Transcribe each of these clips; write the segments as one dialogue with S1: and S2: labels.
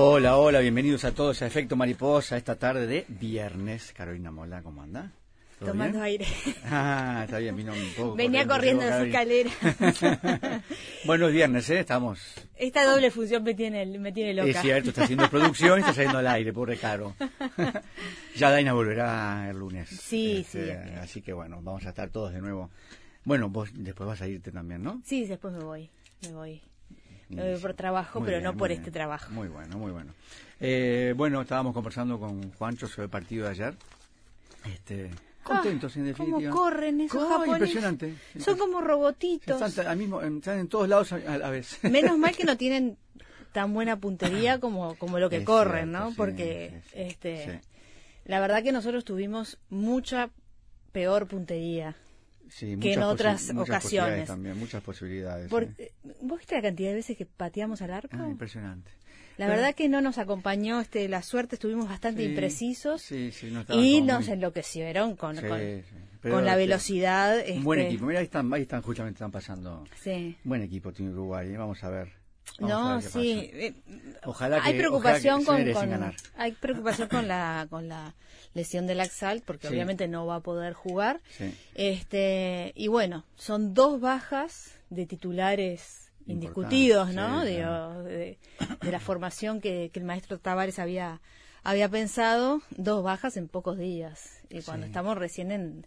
S1: Hola, hola, bienvenidos a todos a Efecto Mariposa esta tarde de viernes. Carolina Mola, ¿cómo anda? ¿Todo
S2: Tomando
S1: bien?
S2: aire.
S1: Ah, está bien, vino un poco.
S2: Venía corriendo de su
S1: Carolina.
S2: escalera.
S1: Buenos viernes, ¿eh? Estamos.
S2: Esta doble función me tiene, me tiene loca.
S1: Es cierto, está haciendo producción y está saliendo al aire, pobre Caro. ya Daina volverá el lunes.
S2: Sí,
S1: Este,
S2: sí.
S1: Así que bueno, vamos a estar todos de nuevo. Bueno, vos después vas a irte también, ¿no?
S2: Sí, después me voy. Me voy.
S1: Sí,
S2: voy por trabajo,
S1: Muy
S2: pero
S1: bien,
S2: no por
S1: bien.
S2: este trabajo.
S1: Muy bueno, muy bueno. Eh, bueno, estábamos conversando con Juancho sobre el partido de ayer. Este, contentos, en
S2: Ah, ¿Cómo
S1: definitiva.
S2: corren esos
S1: Oh,
S2: japoneses?
S1: Impresionante.
S2: Son como robotitos.
S1: Están, al mismo, están en todos lados a, la vez.
S2: Menos mal que no tienen tan buena puntería como, como lo que
S1: Es
S2: corren,
S1: cierto,
S2: ¿no?
S1: sí,
S2: Porque este,
S1: sí.
S2: la verdad que nosotros tuvimos mucha peor puntería.
S1: Sí,
S2: que en otras
S1: muchas
S2: ocasiones.
S1: También, muchas posibilidades.
S2: Por- eh, ¿Vos viste la cantidad de veces que pateamos al arco?
S1: Ah, impresionante.
S2: La verdad que no nos acompañó este, la suerte, estuvimos bastante
S1: sí,
S2: imprecisos
S1: Sí, no
S2: y nos
S1: muy-
S2: enloquecieron con, con, la
S1: este,
S2: velocidad.
S1: Un buen
S2: este,
S1: equipo. Mira, ahí están, ahí están, justamente están pasando. Buen equipo tiene Uruguay. ¿eh? Vamos a ver. Vamos
S2: No, sí.
S1: pasa.
S2: eh,
S1: Ojalá que,
S2: hay preocupación
S1: ojalá que
S2: con, con-
S1: ganar.
S2: hay preocupación con la con la lesión del Axalt porque
S1: Sí.
S2: obviamente no va a poder jugar.
S1: Sí.
S2: Este y bueno, son dos bajas de titulares indiscutidos, ¿no?
S1: sí,
S2: Digo,
S1: claro.
S2: de, de la formación que, que el maestro Tavares había había pensado, dos bajas en pocos días y cuando estamos recién en-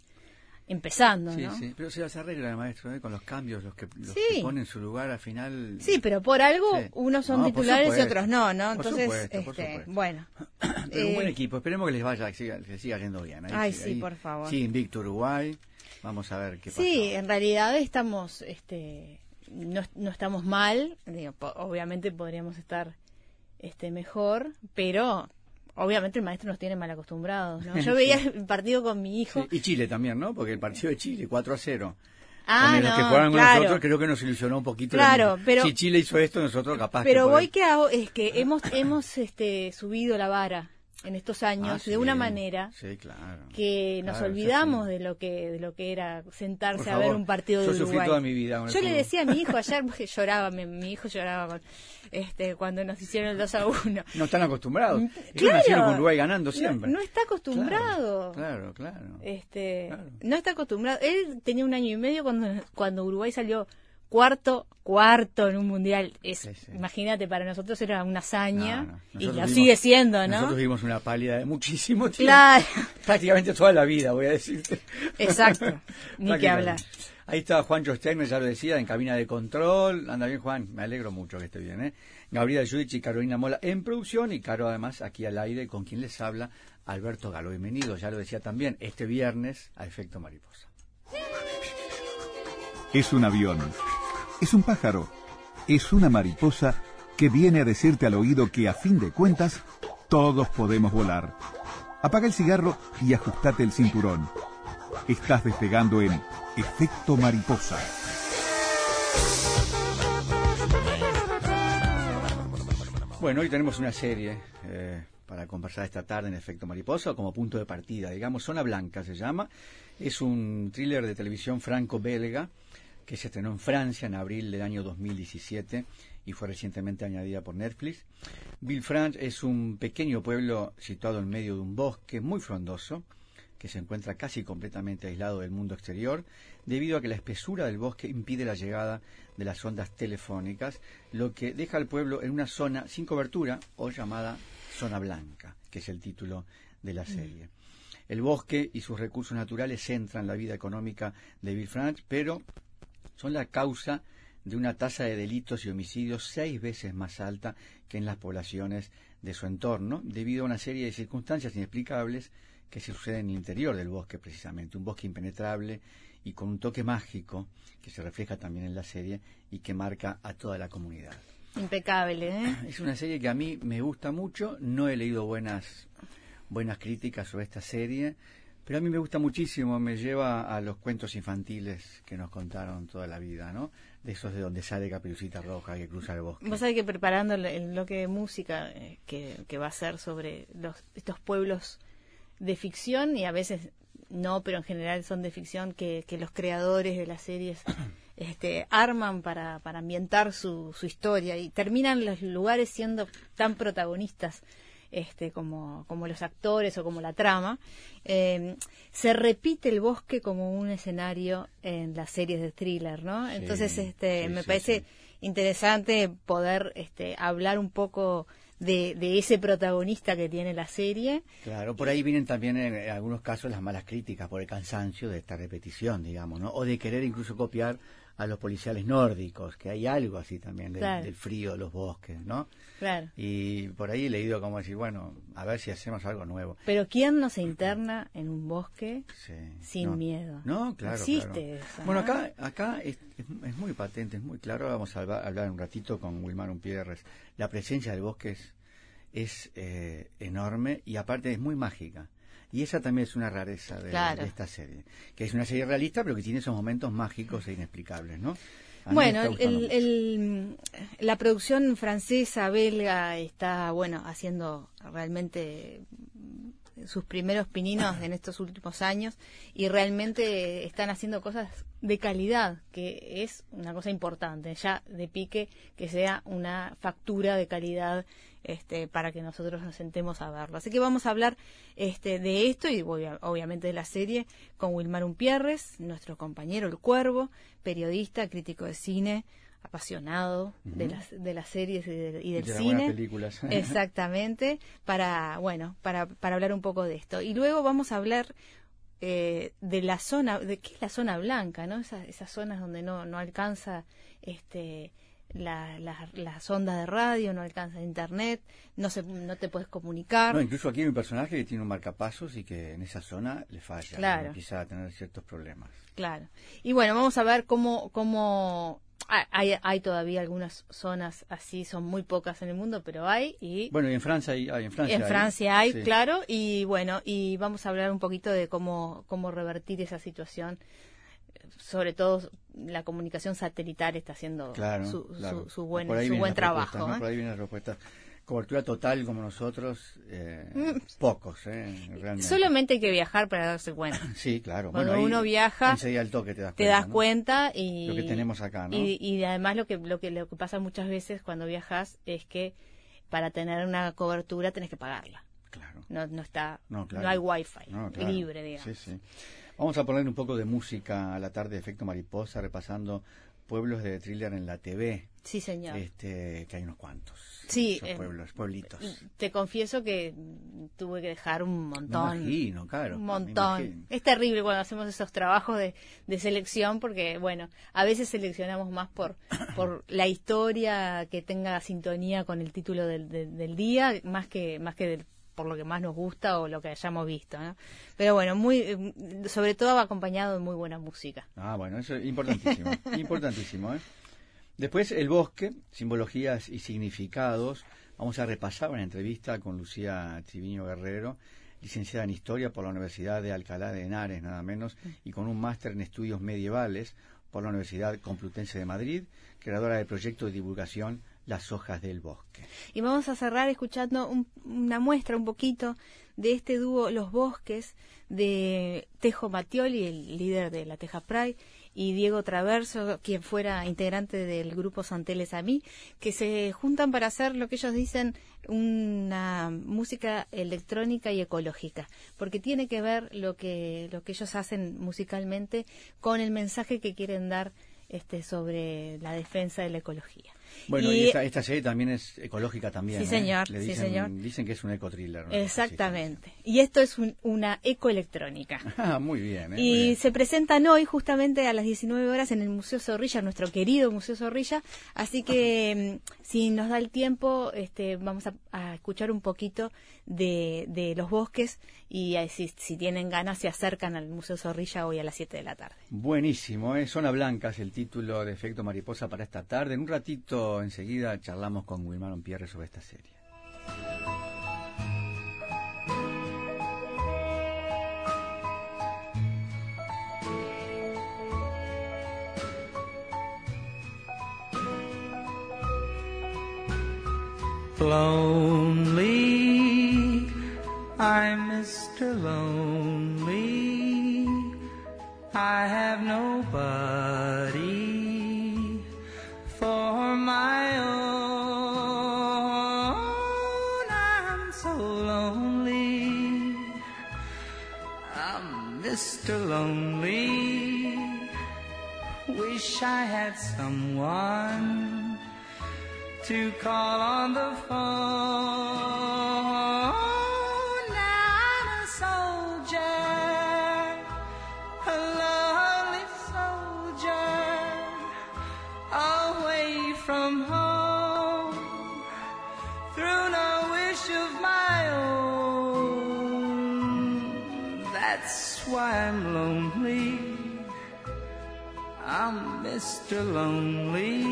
S2: empezando,
S1: Sí,
S2: ¿no?
S1: sí, pero se las arregla el maestro ¿eh? con los cambios, los que, los
S2: Sí.
S1: que pone en su lugar al final.
S2: Sí, pero por algo
S1: Sí.
S2: unos son
S1: No, por
S2: titulares y otros no, ¿no?
S1: Por
S2: Entonces,
S1: supuesto, por
S2: este,
S1: supuesto.
S2: bueno.
S1: Pero un buen
S2: Eh,
S1: equipo, esperemos que les vaya, que siga, que siga yendo bien. Ahí
S2: Ay,
S1: sí,
S2: sí,
S1: ahí-
S2: por favor.
S1: Sí, invicto Uruguay. Vamos a ver qué pasa.
S2: Sí, en realidad estamos, este, no, no estamos mal, digo, po- obviamente podríamos estar este, mejor, pero obviamente el maestro nos tiene mal acostumbrados, ¿no? Yo veía el partido con mi hijo.
S1: Sí, Y Chile también, ¿no? Porque el partido de Chile, 4 a 0.
S2: Ah,
S1: los que
S2: no,
S1: jugaron con
S2: claro.
S1: nosotros, creo que nos ilusionó un poquito.
S2: Claro,
S1: la-
S2: pero-
S1: Si Chile hizo esto, nosotros capaz
S2: Pero
S1: que
S2: voy
S1: podemos-
S2: que hago es que hemos hemos este subido la vara. En estos años
S1: Ah,
S2: de una manera
S1: Sí, claro.
S2: que nos
S1: Claro,
S2: olvidamos
S1: sí.
S2: de lo que de lo que era sentarse a ver un partido de
S1: yo
S2: Uruguay.
S1: toda mi vida
S2: Yo le decía a mi hijo ayer porque lloraba, mi, mi hijo lloraba con, este cuando nos hicieron el 2 a 1.
S1: No están acostumbrados. Ellos
S2: Mm, Claro.
S1: nacieron con Uruguay ganando siempre.
S2: No, no está acostumbrado.
S1: Claro, claro. claro.
S2: Este, no está acostumbrado. Él tenía un año y medio cuando cuando Uruguay salió cuarto cuarto en un mundial. Es,
S1: Sí, sí.
S2: imagínate, para nosotros era una hazaña
S1: No, no.
S2: y lo
S1: vimos-
S2: sigue siendo, ¿no?
S1: Nosotros vivimos una pálida de muchísimo tiempo.
S2: Claro,
S1: Prácticamente toda la vida, voy a decirte.
S2: exacto. Ni que hablar.
S1: Ahí está Juancho Steiner, ya lo decía, en cabina de control. Anda bien, Juan. Me alegro mucho que esté bien, ¿eh? Gabriela Judich y Carolina Mola en producción y Caro además aquí al aire con quien les habla Alberto Galo. Bienvenido, ya lo decía también, este viernes a Efecto Mariposa.
S3: Es un avión. Es un pájaro. Es una mariposa que viene a decirte al oído que a fin de cuentas todos podemos volar. Apaga el cigarro y ajustate el cinturón. Estás despegando en Efecto Mariposa.
S1: Bueno, hoy tenemos una serie eh, para conversar esta tarde en Efecto Mariposa como punto de partida, digamos, Zona Blanca se llama. Es un thriller de televisión franco-belga que se estrenó en Francia en abril del año 2017 y fue recientemente añadida por Netflix. Villefranche es un pequeño pueblo situado en medio de un bosque muy frondoso que se encuentra casi completamente aislado del mundo exterior, debido a que la espesura del bosque impide la llegada de las ondas telefónicas, lo que deja al pueblo en una zona sin cobertura o llamada zona blanca, que es el título de la serie. El bosque y sus recursos naturales centran la vida económica de Villefranche, pero son la causa de una tasa de delitos y homicidios seis veces más alta que en las poblaciones de su entorno, debido a una serie de circunstancias inexplicables que se suceden en el interior del bosque precisamente, un bosque impenetrable y con un toque mágico que se refleja también en la serie y que marca a toda la comunidad.
S2: Impecable, ¿eh?
S1: Es una serie que a mí me gusta mucho, no he leído buenas buenas críticas sobre esta serie, pero a mí me gusta muchísimo, me lleva a los cuentos infantiles que nos contaron toda la vida, ¿no? De esos de donde sale Caperucita Roja que cruza el bosque.
S2: Vos sabés que preparando el, bloque de música eh, que, que va a ser sobre los, estos pueblos de ficción y a veces no, pero en general son de ficción que, que los creadores de las series este, arman para, para ambientar su, su historia y terminan los lugares siendo tan protagonistas este, como, como los actores o como la trama. Eh, se repite el bosque como un escenario en las series de thriller, ¿no?
S1: Sí,
S2: Entonces, este,
S1: sí,
S2: me
S1: sí,
S2: parece interesante poder este, hablar un poco de, de ese protagonista que tiene la serie.
S1: Claro, por ahí vienen también en, en algunos casos las malas críticas por el cansancio de esta repetición, digamos, ¿no? O de querer incluso copiar a los policiales nórdicos, que hay algo así también del,
S2: Claro.
S1: del frío de los bosques, ¿no?
S2: Claro.
S1: Y por ahí he leído como decir, bueno, a ver si hacemos algo nuevo.
S2: Pero ¿quién no se interna en un bosque
S1: Sí,
S2: sin
S1: no.
S2: miedo?
S1: No, claro.
S2: Existe
S1: claro.
S2: eso,
S1: Bueno,
S2: ¿no?
S1: acá, acá es, es- muy patente, es muy claro. Vamos a hablar, hablar un ratito con Wilmar Umpierres. La presencia del bosque es, es eh, enorme y aparte es muy mágica. Y esa también es una rareza de,
S2: Claro.
S1: de esta serie. Que es una serie realista, pero que tiene esos momentos mágicos e inexplicables, ¿no?
S2: Bueno, el- la producción francesa, belga, está, bueno, haciendo realmente sus primeros pininos en estos últimos años y realmente están haciendo cosas de calidad, que es una cosa importante, ya de pique que sea una factura de calidad este, para que nosotros nos sentemos a verlo. Así que vamos a hablar este, de esto y obvia- obviamente de la serie con Wilmar Umpierres, nuestro compañero El Cuervo, periodista, crítico de cine, apasionado de, las, de las series y, de- y del
S1: de las buenas
S2: cine.
S1: películas.
S2: Exactamente, para, bueno, para, para hablar un poco de esto. Y luego vamos a hablar eh, de la zona, de qué es la zona blanca, ¿no? Esas, esas zonas donde no, no alcanza este la- la- las ondas de radio, no alcanza internet, no se, no te puedes comunicar.
S1: No, incluso aquí hay un personaje que tiene un marcapasos y que en esa zona le falla.
S2: Claro.
S1: ¿no? Empieza a tener ciertos problemas.
S2: Claro. Y bueno, vamos a ver cómo, cómo hay, hay todavía algunas zonas así, son muy pocas en el mundo, pero hay y
S1: Bueno, y en Francia hay, hay- en Francia
S2: en Francia hay,
S1: sí.
S2: claro, y bueno, y vamos a hablar un poquito de cómo, cómo revertir esa situación. Sobre todo la comunicación satelital está haciendo
S1: Claro,
S2: su,
S1: claro.
S2: su, su buen, su buen trabajo. ¿eh?
S1: Por ahí vienen las respuestas. Cobertura total como nosotros, eh, mm. pocos, eh, realmente.
S2: Solamente hay que viajar para darse cuenta.
S1: sí, claro.
S2: Cuando uno viaja,
S1: toque te das
S2: te das cuenta y
S1: lo que tenemos acá, ¿no?
S2: Y, además lo que lo que lo que pasa muchas veces cuando viajas es que para tener una cobertura tenés que pagarla.
S1: Claro.
S2: No, no está, no, hay wifi libre, digamos.
S1: Sí, sí. Vamos a poner un poco de música a la tarde de Efecto Mariposa, repasando pueblos de thriller en la TV.
S2: Sí, señor.
S1: Este, que hay unos cuantos.
S2: Sí.
S1: Eh, pueblos, pueblitos.
S2: Te confieso que tuve que dejar un montón.
S1: Me imagino, claro.
S2: Un montón. Es terrible cuando hacemos esos trabajos de, de, selección porque, bueno, a veces seleccionamos más por, por la historia que tenga sintonía con el título del, del día, más que, más que del por lo que más nos gusta o lo que hayamos visto. ¿no? Pero bueno, muy, eh, sobre todo acompañado de muy buena música.
S1: Ah, bueno, eso es importantísimo. importantísimo. ¿eh? Después, el bosque, simbologías y significados. Vamos a repasar una entrevista con Lucía Triviño Guerrero, licenciada en Historia por la Universidad de Alcalá de Henares, nada menos, y con un máster en Estudios Medievales por la Universidad Complutense de Madrid, creadora del proyecto de divulgación las hojas del bosque.
S2: Y vamos a cerrar escuchando una muestra un poquito de este dúo Los Bosques de Tejo Matioli, el líder de la Teja Pride, y Diego Traverso, quien fuera integrante del grupo Santeles a mí, que se juntan para hacer lo que ellos dicen una música electrónica y ecológica, porque tiene que ver lo que lo que ellos hacen musicalmente con el mensaje que quieren dar este sobre la defensa de la ecología.
S1: Bueno, y, esta, serie también es ecológica también.
S2: Sí,
S1: ¿eh?
S2: señor.
S1: dicen,
S2: sí, señor.
S1: Dicen que es un ecotriller.
S2: Exactamente. Y esto es una ecoelectrónica.
S1: Ah, muy bien. ¿eh?
S2: Y se presentan hoy justamente a las 19 horas en el Museo Zorrilla, nuestro querido Museo Zorrilla. Así que mm, si nos da el tiempo, este, vamos a, escuchar un poquito de, de los bosques y si, si, tienen ganas se acercan al Museo Zorrilla hoy a las 7 de la tarde.
S1: Buenísimo. ¿eh? Zona Blancas, el título de Efecto Mariposa para esta tarde. En un ratito enseguida charlamos con Wilmaron Pierre sobre esta serie.
S4: Lonely, I'm Mr. Lonely. I have nobody for my own. I'm so lonely. I'm Mr. Lonely. Wish I had someone to call on the phone. Mr. Lonely.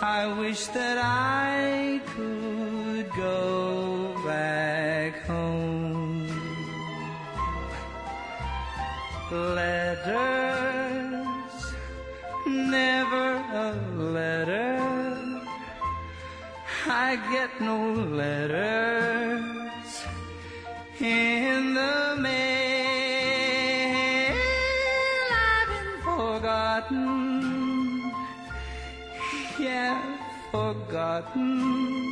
S4: I wish that I could go back home. Letters, never a letter. I get no letters forgotten. Oh,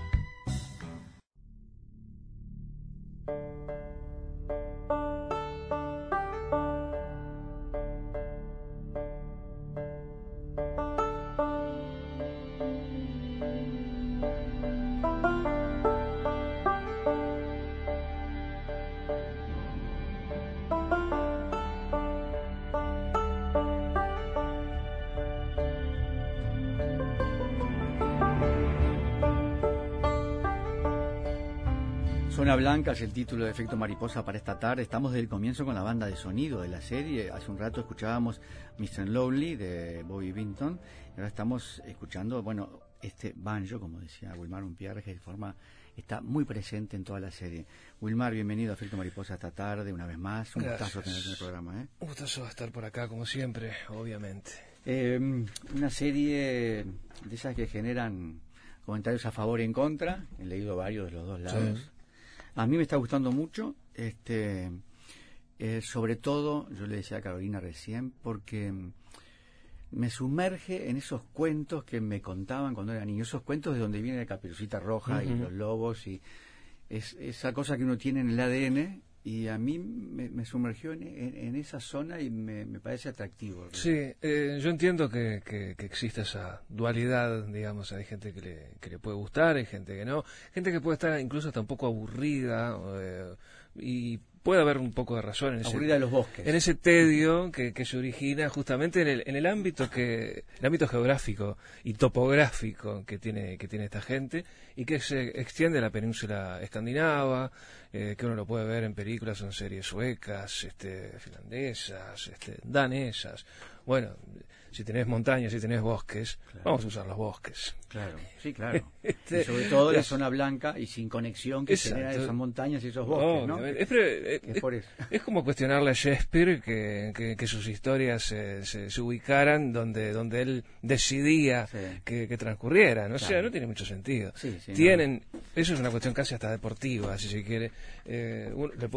S1: Zona Blanca es el título de Efecto Mariposa para esta tarde. Estamos desde el comienzo con la banda de sonido de la serie. Hace un rato escuchábamos Mr. Lonely de Bobby Vinton. Ahora estamos escuchando, bueno, este banjo, como decía Wilmar Unpierre, que de forma está muy presente en toda la serie. Wilmar, bienvenido a Efecto Mariposa esta tarde, una vez más. Un
S5: Gracias.
S1: gustazo tenerte en el programa. ¿eh?
S5: Un gustazo estar por acá, como siempre, obviamente.
S1: Eh, una serie de esas que generan comentarios a favor y en contra. He leído varios de los dos lados.
S5: Sí.
S1: A mí me está gustando mucho, este, eh, sobre todo, yo le decía a Carolina recién, porque mm, me sumerge en esos cuentos que me contaban cuando era niño, esos cuentos de donde viene la caperucita roja y los lobos y es esa cosa que uno tiene en el ADN y a mí me, me sumergió en, en- esa zona y me, me parece atractivo.
S5: Sí, eh, yo entiendo que, que, que existe esa dualidad, digamos, hay gente que le, que le puede gustar, hay gente que no, gente que puede estar incluso hasta un poco aburrida eh, y puede haber un poco de razón en ese,
S1: los bosques.
S5: en ese tedio que, que se origina justamente en el, en el ámbito que el ámbito geográfico y topográfico que tiene que tiene esta gente y que se extiende a la península escandinava eh, que uno lo puede ver en películas o en series suecas este finlandesas este danesas bueno si tenés montañas si tenés bosques vamos a usar los bosques
S1: Claro, sí, claro.
S5: Este,
S1: y sobre todo la zona blanca y sin conexión que
S5: Exacto.
S1: genera esas montañas y esos bosques, ¿no?
S5: Es, eh, es-
S1: por eso.
S5: es como cuestionarle a Shakespeare que, que- que sus historias se, se- se ubicaran donde, donde él decidía
S1: Sí.
S5: que, que transcurrieran. O sea, no tiene mucho sentido.
S1: Sí, sí,
S5: Tienen, eso es una cuestión casi hasta deportiva, si se quiere. Eh, uno- le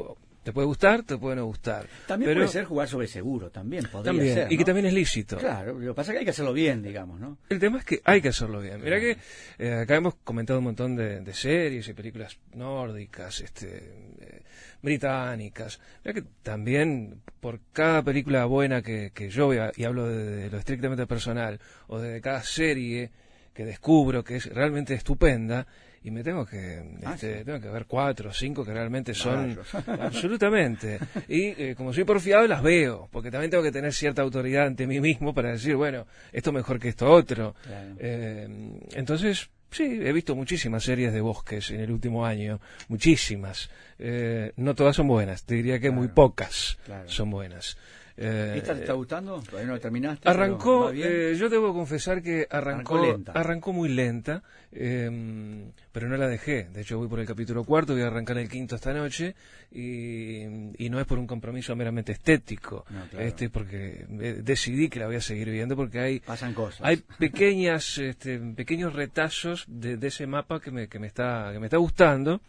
S5: te puede gustar, te puede no gustar.
S1: También
S5: pero
S1: puede ser jugar sobre seguro, también podría
S5: también,
S1: ser,
S5: y que también es lícito.
S1: Claro, lo que pasa es que hay que hacerlo bien, digamos, ¿no?
S5: El tema es que hay que hacerlo bien. Mira que eh, acá hemos comentado un montón de, de series y películas nórdicas, este, eh, británicas. Mira que también por cada película buena que, que yo vea, y hablo de, de lo estrictamente personal, o de cada serie que descubro que es realmente estupenda, y me tengo que
S1: Ah,
S5: este,
S1: sí.
S5: tengo que ver cuatro o cinco que realmente son absolutamente y eh, como soy porfiado las veo porque también tengo que tener cierta autoridad ante mí mismo para decir bueno esto mejor que esto otro
S1: Claro.
S5: Eh, entonces sí he visto muchísimas series de bosques en el último año muchísimas Eh, no todas son buenas te diría que muy pocas
S1: Claro.
S5: son buenas Eh,
S1: ¿Esta te está gustando? Todavía no terminaste.
S5: Arrancó, eh, yo debo confesar que arrancó,
S1: Arrancó lenta.
S5: arrancó muy lenta, eh, pero no la dejé. De hecho, voy por el capítulo cuarto, voy a arrancar el quinto esta noche, y, y no es por un compromiso meramente estético,
S1: No, claro.
S5: este, porque eh, decidí que la voy a seguir viendo, porque hay,
S1: Pasan cosas.
S5: hay pequeñas, este, pequeños retazos de, de ese mapa que me, que me está, que me está gustando.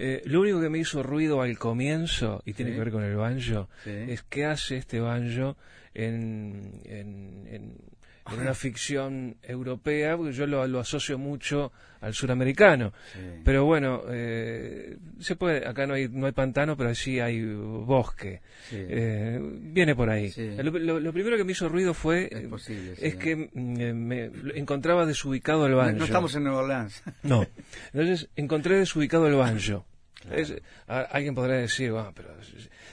S5: Eh, lo único que me hizo ruido al comienzo, y tiene
S1: Sí.
S5: que ver con el banjo,
S1: Sí.
S5: es qué hace este banjo en, en, en- en una ficción europea, porque yo lo, lo asocio mucho al suramericano.
S1: Sí.
S5: Pero bueno, eh, se puede, acá no hay, no hay pantano, pero sí hay bosque. Eh, viene por ahí. Lo, lo- lo primero que me hizo ruido fue
S1: Es
S5: eh,
S1: posible, sí,
S5: es
S1: ¿no?
S5: que mm, eh, me encontraba desubicado el
S1: No,
S5: banjo.
S1: no estamos en Nueva Orleans.
S5: No. Entonces encontré desubicado el banjo. Es- a- alguien podrá decir, "Ah, pero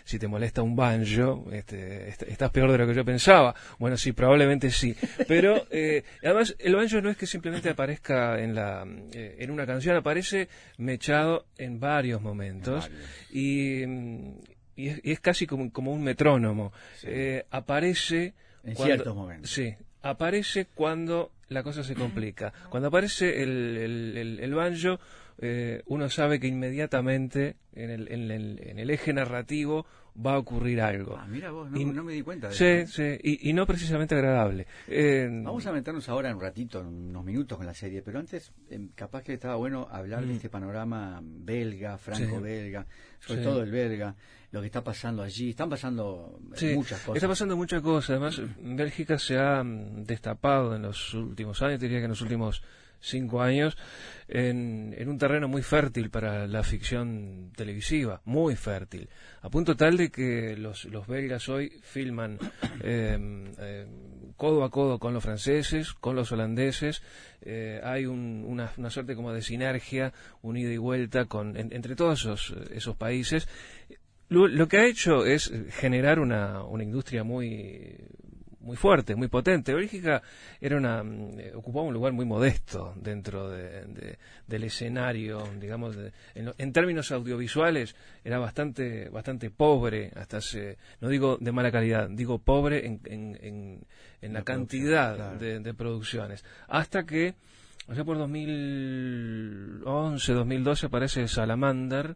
S5: si- te molesta un banjo, este, est- estás peor de lo que yo pensaba. Bueno, sí, probablemente sí. Pero eh, además el banjo no es que simplemente aparezca en la eh, en una canción, aparece mechado en varios momentos
S1: En varios.
S5: y, mm, y es, y es casi como, como un metrónomo.
S1: Sí.
S5: Eh, aparece
S1: En
S5: cuando-
S1: ciertos momentos.
S5: Sí, aparece cuando la cosa se complica. Cuando aparece el, el, el- el banjo, eh, uno sabe que inmediatamente en el, en, el, en el eje narrativo va a ocurrir algo.
S1: Ah, mira vos, no,
S5: Y-
S1: no me di cuenta de
S5: Sí,
S1: eso.
S5: sí, y, y no precisamente agradable. Eh,
S1: Vamos a meternos ahora en un ratito, en unos minutos con la serie, pero antes eh, capaz que estaba bueno hablar de
S5: Mm.
S1: este panorama belga, franco-belga, sobre
S5: Sí.
S1: todo el belga, lo que está pasando allí. Están pasando
S5: Sí,
S1: muchas cosas.
S5: está pasando muchas cosas. Además, Bélgica se ha mm, destapado en los últimos años, diría que en los últimos cinco años, en, un terreno muy fértil para la ficción televisiva, muy fértil. A punto tal de que los, belgas hoy filman eh, eh, codo a codo con los franceses, con los holandeses. Eh, hay un- una, una suerte como de sinergia, un ida y vuelta con, en- entre todos esos, esos países. Lo, lo que ha hecho es generar una, una industria muy muy fuerte, muy potente. Bélgica era una mm, eh, ocupaba un lugar muy modesto dentro de- de- del escenario, digamos, de- en, lo- en términos audiovisuales era bastante bastante pobre, hasta hace, no digo de mala calidad, digo pobre en, en, en- en la,
S1: La producción,
S5: cantidad
S1: claro.
S5: de producciones, hasta que allá por 2011, 2012 aparece Salamander,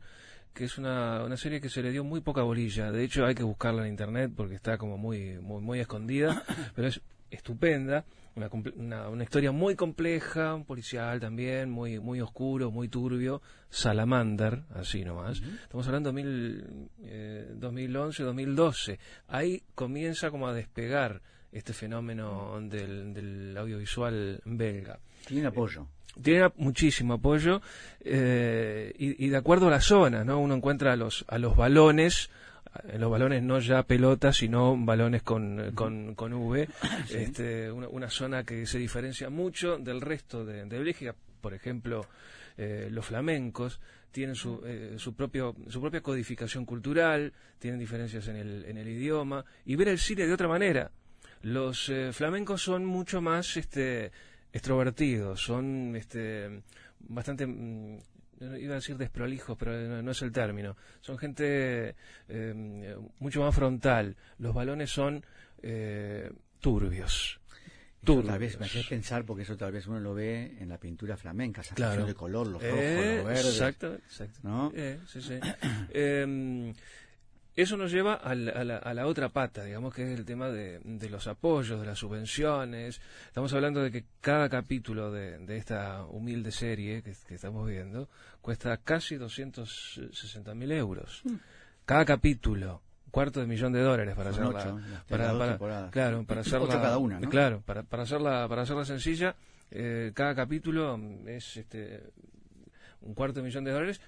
S5: que es una, una serie que se le dio muy poca bolilla. De hecho, hay que buscarla en internet porque está como muy, muy, muy escondida, pero es estupenda. Una, una, una historia muy compleja, un policial también, muy, muy oscuro, muy turbio. Salamander, así nomás. Estamos hablando de mil, eh, 2011, 2012. Ahí comienza como a despegar este fenómeno del, del audiovisual belga
S1: Tiene apoyo.
S5: Tiene muchísimo apoyo eh, y, y de acuerdo a la zona, ¿no? Uno encuentra a los a los balones, los balones no ya pelotas, sino balones con, con, con V, este, una, una zona que se diferencia mucho del resto de, de Bélgica, por ejemplo, eh, los flamencos tienen su, eh, su propio su propia codificación cultural, tienen diferencias en el, en el idioma y ver el cine de otra manera. Los eh, flamencos son mucho más este extrovertidos, son este bastante mm, iba a decir desprolijos, pero no, no es el término. Son gente eh, mucho más frontal. Los balones son eh, turbios.
S1: Tal vez me hace pensar, porque eso tal vez uno lo ve en la pintura flamenca, esa
S5: Claro.
S1: de color, los rojos,
S5: Eh,
S1: los verdes.
S5: Exacto, exacto.
S1: ¿no?
S5: Eh, sí, sí. Eh, eso nos lleva a la, a la- a la otra pata, digamos que es el tema de, de los apoyos, de las subvenciones. Estamos hablando de que cada capítulo de, de esta humilde serie que, que estamos viendo cuesta casi 260 mil euros. Cada capítulo, cuarto de millón de dólares para
S1: Son
S5: hacerla.
S1: ocho,
S5: para, para-
S1: temporadas.
S5: claro, para hacerla.
S1: Ocho cada una, ¿no?
S5: Claro, para, para hacerla, para hacerla sencilla, eh, cada capítulo es este un cuarto de millón de dólares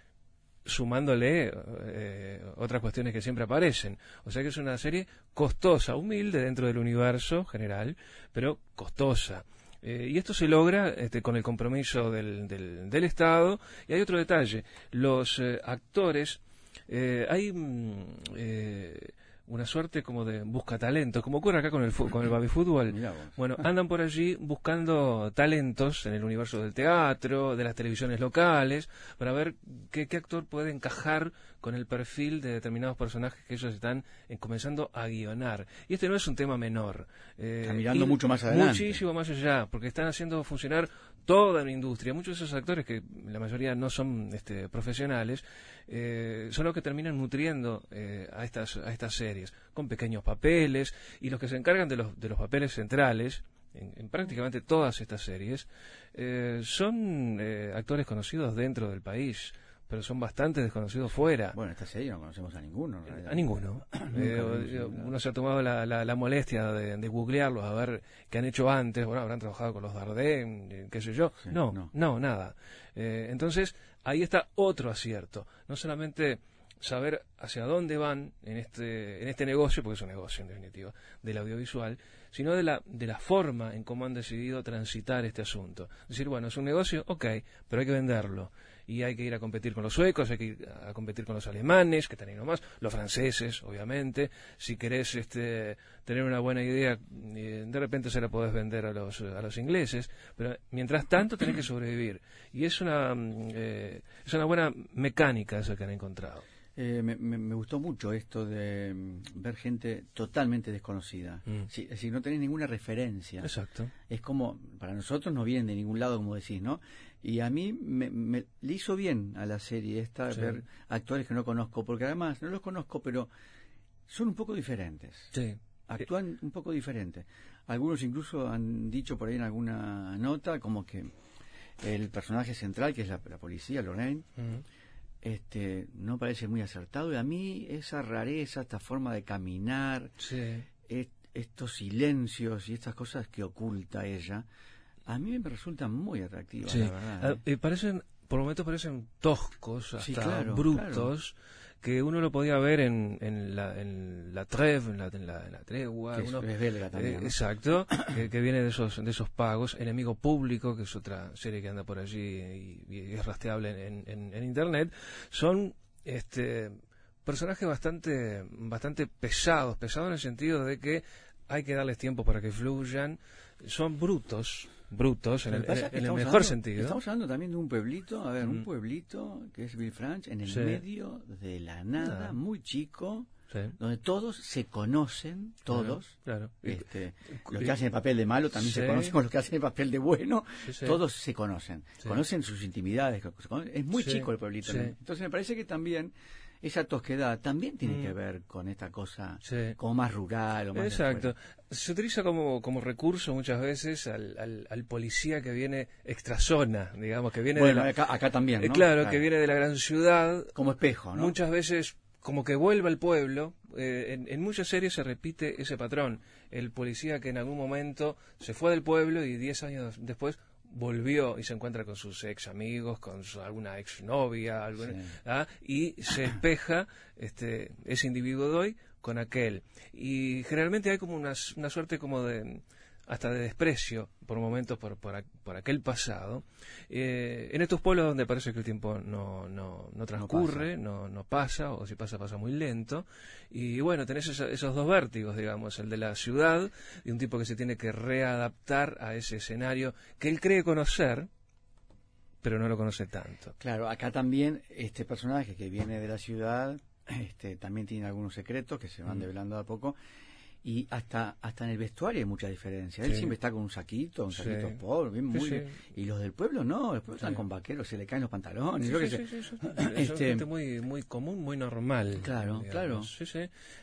S5: sumándole eh, otras cuestiones que siempre aparecen. O sea que es una serie costosa, humilde dentro del universo general, pero costosa. Eh, y esto se logra este, con el compromiso del, del, del Estado. Y hay otro detalle, los eh, actores, eh, hay mm, una suerte como de busca talentos, como ocurre acá con el, con el baby fútbol. Bueno, andan por allí buscando talentos en el universo del teatro, de las televisiones locales, para ver qué, qué actor puede encajar con el perfil de determinados personajes que ellos están eh, comenzando a guionar. Y este no es un tema menor. Eh,
S1: Está mirando
S5: ir
S1: mucho más adelante.
S5: Muchísimo más allá, porque están haciendo funcionar toda una industria. Muchos de esos actores, que la mayoría no son este, profesionales, eh, son los que terminan nutriendo eh, a, estas, a estas series, con pequeños papeles, y los que se encargan de los, de los papeles centrales, en, en prácticamente todas estas series, eh, son eh, actores conocidos dentro del país, pero son bastante desconocidos fuera.
S1: Bueno, esta serie no conocemos a ninguno. en realidad.
S5: A ninguno. Eh, uno se ha tomado la, la- la molestia de, de googlearlos, a ver qué han hecho antes. Bueno, habrán trabajado con los Dardenne, eh, qué sé yo.
S1: Sí,
S5: no,
S1: no.
S5: no, nada. Eh, entonces, ahí está otro acierto. No solamente saber hacia dónde van en este, en este negocio, porque es un negocio en definitiva, del audiovisual, sino de la, de la forma en cómo han decidido transitar este asunto. Es decir, bueno, es un negocio, ok, pero hay que venderlo. Y hay que ir a competir con los suecos, hay que ir a competir con los alemanes, que ahí nomás, los franceses, obviamente. Si querés este, tener una buena idea, eh, de repente se la podés vender a los, a los ingleses, pero mientras tanto tenés que sobrevivir. Y es una, mm, eh, es una buena mecánica esa que han encontrado.
S1: Eh, me, me- me gustó mucho esto de mm, ver gente totalmente desconocida.
S5: Mm.
S1: Si, es decir, no tenés ninguna referencia.
S5: Exacto.
S1: Es como, para nosotros no vienen de ningún lado, como decís, ¿no? Y a mí me, me- le hizo bien a la serie esta
S5: Sí.
S1: ver actores que no conozco, porque además no los conozco, pero son un poco diferentes.
S5: Sí.
S1: Actúan un poco diferente. Algunos incluso han dicho por ahí en alguna nota como que el personaje central, que es la, la policía, Lorraine,
S5: Ujú.
S1: Este, no parece muy acertado. Y a mí esa rareza, esta forma de caminar,
S5: Sí.
S1: est- estos silencios y estas cosas que oculta ella, a mí me resultan muy atractivas,
S5: Sí.
S1: la verdad.
S5: Ah,
S1: ¿eh?
S5: eh, parecen, por momentos parecen toscos, hasta
S1: Sí, claro,
S5: brutos, que uno lo podía ver en, en la, en la treve, en la, en la, en la tregua.
S1: Que
S5: uno-
S1: es belga también,
S5: eh,
S1: ¿no?
S5: Exacto, que, que viene de esos, de esos pagos. Enemigo Público, que es otra serie que anda por allí y, y es rastreable en, en- en Internet, son este personajes bastante, bastante pesados, pesados en el sentido de que hay que darles tiempo para que fluyan. Son brutos, brutos en el, en- mejor
S1: hablando-
S5: sentido.
S1: Estamos hablando también de un pueblito, a ver, un
S5: Mm.
S1: pueblito que es Villefranche, en el
S5: Sí.
S1: medio de la nada,
S5: Ah.
S1: muy chico,
S5: Sí,
S1: donde todos se conocen, todos.
S5: Claro. claro.
S1: Este, los que hacen el papel de malo también se conocen con los que hacen el papel de bueno.
S5: Sí.
S1: Todos se conocen. Conocen sus intimidades. Es muy chico el pueblito. Entonces me parece que también esa tosquedad también tiene
S5: Mm.
S1: que ver con esta cosa
S5: Sí.
S1: como más rural o más
S5: Exacto. Se utiliza como, como recurso muchas veces al, al, al policía que viene extrazona, digamos, que viene
S1: Bueno,
S5: de la,
S1: acá, acá también,
S5: eh, claro, que viene de la gran ciudad,
S1: Como espejo, ¿no?
S5: muchas veces como que vuelve al pueblo. eh, en, en muchas series se repite ese patrón. El policía que en algún momento se fue del pueblo y 10 años después volvió y se encuentra con sus ex amigos, con su- alguna ex novia,
S1: Sí.
S5: y se espeja este, ese individuo de hoy con aquel. Y generalmente hay como una, una suerte como de hasta de desprecio por momentos por, por, por aquel pasado. Eh, en estos pueblos donde parece que el tiempo no, no, no transcurre, no, no pasa, o si pasa, pasa muy lento. Y bueno, tenés esa- esos dos vértigos, digamos, el de la ciudad, de un tipo que se tiene que readaptar a ese escenario que él cree conocer, pero no lo conoce tanto.
S1: Claro, acá también este personaje que viene de la ciudad este, también tiene algunos secretos que se van
S5: Mm.
S1: develando de a poco. Y hasta hasta en el vestuario hay mucha diferencia. Él
S5: Sí.
S1: siempre está con un saquito, un
S5: Sí.
S1: saquito pobre, bien
S5: Sí,
S1: muy
S5: sí.
S1: Y los del pueblo no, los pueblos
S5: Sí.
S1: están con vaqueros, se le caen los pantalones.
S5: Sí,
S1: yo qué
S5: sí,
S1: sé.
S5: sí, sí, sí. Es
S1: Este-
S5: gente muy, muy común, muy normal.
S1: Claro, claro.
S5: Sí, sí.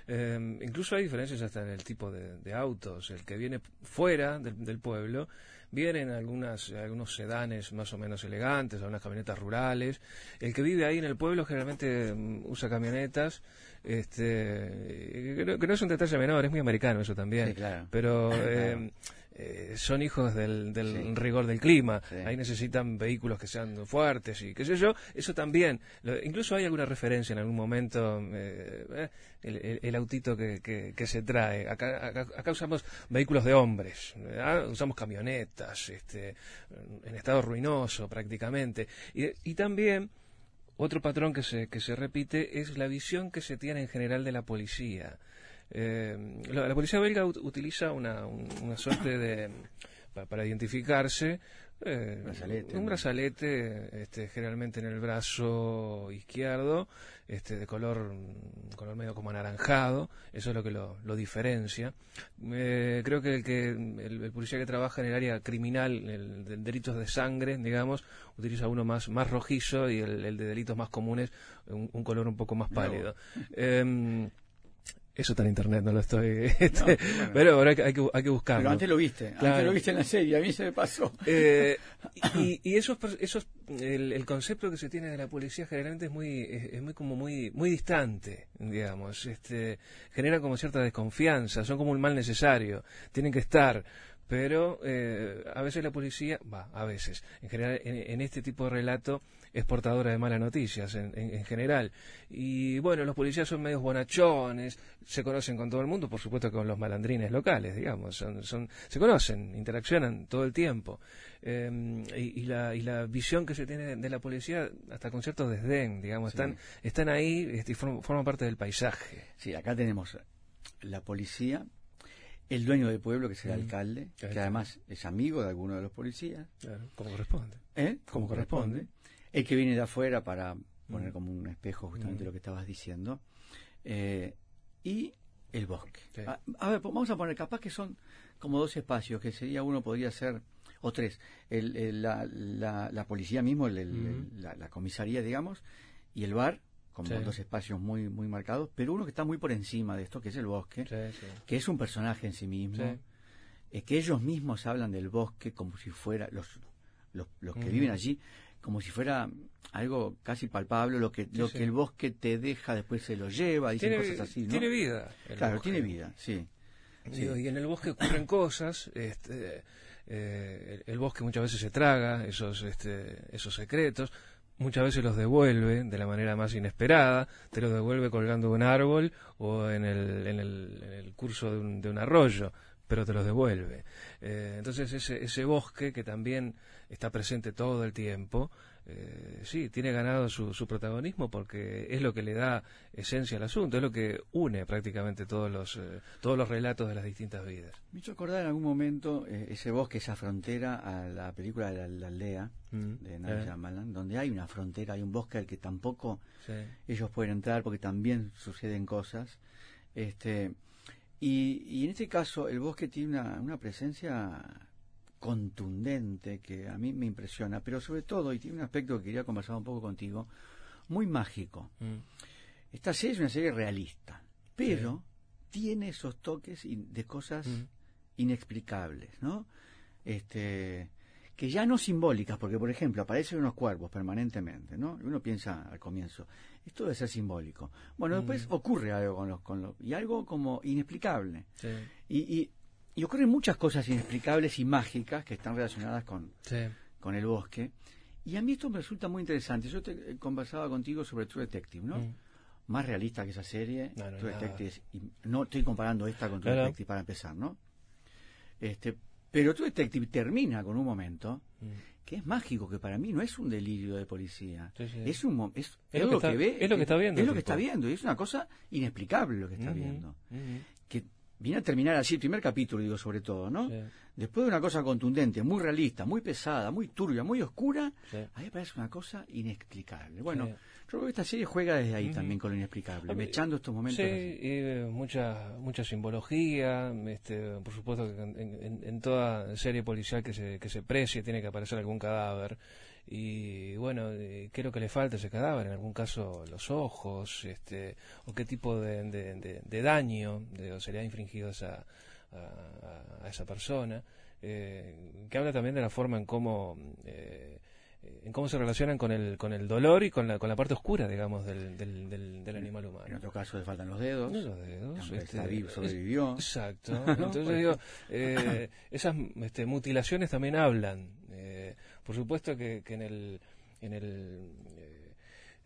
S5: Eh, incluso hay diferencias hasta en el tipo de, de autos. El que viene fuera del, del pueblo, vienen algunas, algunos sedanes más o menos elegantes, algunas camionetas rurales. El que vive ahí en el pueblo generalmente mm, usa camionetas. Este, que no, que no es un detalle menor, es muy americano eso también.
S1: Sí, claro.
S5: Pero eh, eh, son hijos del, del
S1: Sí.
S5: rigor del clima.
S1: Sí.
S5: Ahí necesitan vehículos que sean fuertes y qué sé yo. Eso también. Lo- incluso hay alguna referencia en algún momento. eh, eh, el, el- el autito que, que- que se trae. Acá, acá, acá usamos vehículos de hombres. ¿verdad? Usamos camionetas. Este, en estado ruinoso prácticamente. Y, y también. Otro patrón que se, que se repite es la visión que se tiene en general de la policía. Eh, la, la policía belga ut- utiliza una, un- una suerte de. pa- para, identificarse. eh,
S1: Brazalete,
S5: un
S1: ¿no?
S5: brazalete, este, generalmente en el brazo izquierdo, este, de color, color medio como anaranjado, eso es lo que lo, lo diferencia. Eh, creo que el, que el, el policía que trabaja en el área criminal, el de delitos de sangre, digamos, utiliza uno más, más rojizo y el, el de delitos más comunes, un, un color un poco más pálido. Em, eso está en internet, no lo estoy. este,
S1: bueno.
S5: Pero ahora hay que, hay que, buscarlo.
S1: Pero antes lo viste,
S5: Claro.
S1: antes lo viste en la serie, a mí se me pasó.
S5: Eh, y, y esos el, el concepto que se tiene de la policía generalmente es muy es, es muy como muy muy distante digamos este genera como cierta desconfianza son como un mal necesario tienen que estar pero eh, a veces la policía va a veces en general en, en este tipo de relato es portadora de malas noticias en, en- en general y bueno los policías son medios bonachones se conocen con todo el mundo por supuesto con los malandrines locales digamos son, son se conocen interaccionan todo el tiempo eh, y, y la, y la visión que se tiene de la policía hasta con cierto desdén, digamos,
S1: Sí.
S5: están, están ahí este, y forman, forman parte del paisaje.
S1: Sí, acá tenemos la policía, el dueño del pueblo, que es el
S5: Mm.
S1: alcalde, que además es amigo de alguno de los policías,
S5: como corresponde.
S1: ¿eh?
S5: Como corresponde.
S1: El que viene de afuera para poner
S5: Mm.
S1: como un espejo justamente
S5: Mm.
S1: lo que estabas diciendo. Eh, y el bosque.
S5: Sí.
S1: A, a ver, vamos a poner, capaz que son como dos espacios, que sería uno podría ser, o tres, el, el- la, la, la policía mismo, el-
S5: Mm.
S1: la, la comisaría, digamos, y el bar como
S5: Sí.
S1: dos espacios muy, muy marcados, pero uno que está muy por encima de esto, que es el bosque,
S5: Sí,
S1: que es un personaje en sí mismo, eh, que ellos mismos hablan del bosque como si fuera, los, los, los que viven allí, como si fuera algo casi palpable, lo que, lo
S5: sí.
S1: que el bosque te deja, después se lo lleva, dicen
S5: Tiene,
S1: cosas así, ¿no?
S5: tiene vida.
S1: Claro,
S5: bosque.
S1: tiene vida, sí.
S5: Digo, y en el bosque ocurren cosas, este, eh, el, el bosque muchas veces se traga esos, este, esos secretos, muchas veces los devuelve de la manera más inesperada, te los devuelve colgando de un árbol o en el, en el, en el curso de un, de un arroyo, pero te los devuelve. Eh, entonces ese, ese bosque que también está presente todo el tiempo, eh, sí, tiene ganado su, su protagonismo porque es lo que le da esencia al asunto, es lo que une prácticamente todos los, eh, todos los relatos de las distintas vidas.
S1: Me hizo acordar en algún momento eh, ese bosque, esa frontera a la película de la, la aldea
S5: Mm,
S1: de
S5: eh,
S1: Shyamalan, donde hay una frontera, hay un bosque al que tampoco
S5: sí.
S1: ellos pueden entrar porque también suceden cosas. Este, y, y en este caso el bosque tiene una, una presencia contundente que a mí me impresiona, pero sobre todo, y tiene un aspecto que quería conversar un poco contigo, muy mágico.
S5: Mm,
S1: Esta serie es una serie realista, pero tiene esos toques de cosas
S5: mm,
S1: inexplicables, ¿no? Este, que ya no simbólicas, porque por ejemplo aparecen unos cuervos permanentemente, ¿no? Y uno piensa al comienzo, esto debe ser simbólico. Bueno, después
S5: Mm.
S1: ocurre algo con los, con los, y algo como inexplicable.
S5: sí,
S1: Y, y, y ocurren muchas cosas inexplicables y mágicas que están relacionadas con,
S5: sí.
S1: con el bosque. Y a mí esto me resulta muy interesante. Yo te eh, conversaba contigo sobre True Detective, ¿no?
S5: Mm,
S1: Más realista que esa serie.
S5: No, no,
S1: True. Detective es- y no estoy comparando esta con True. Detective para empezar, ¿no? Este, pero True Detective termina con un momento
S5: mm.
S1: Que es mágico, que para mí no es un delirio de policía.
S5: Sí, sí.
S1: Es un es,
S5: Es lo que está-
S1: ve,
S5: es lo que está viendo
S1: Es lo que está viendo, y es una cosa inexplicable lo que está viendo. Que viene a terminar así, el primer capítulo, digo, sobre todo, ¿no?
S5: sí,
S1: Después de una cosa contundente, muy realista, muy pesada, muy turbia, muy oscura, a mí me parece una cosa inexplicable. Bueno. Yo creo que esta serie juega desde ahí también con lo inexplicable,
S5: A mí-
S1: echando estos momentos.
S5: Sí, eh, mucha, mucha simbología, este, por supuesto que en, en- en toda serie policial que se, que se precie tiene que aparecer algún cadáver. Y bueno, eh, ¿qué es lo que le falta a ese cadáver? En algún caso los ojos, este, o qué tipo de, de- de- de daño de- se le ha infringido a esa, a, a esa persona. Eh, que habla también de la forma en cómo... eh, en cómo se relacionan con el, con el dolor y con la, con la parte oscura, digamos, del, del, del, del animal humano.
S1: En otro caso le faltan los dedos.
S5: No, los dedos, este, es-
S1: sobrevivió.
S5: Exacto.
S1: ¿No?
S5: Entonces digo, eh, esas este, mutilaciones también hablan. Eh, por supuesto que, que en el en el eh,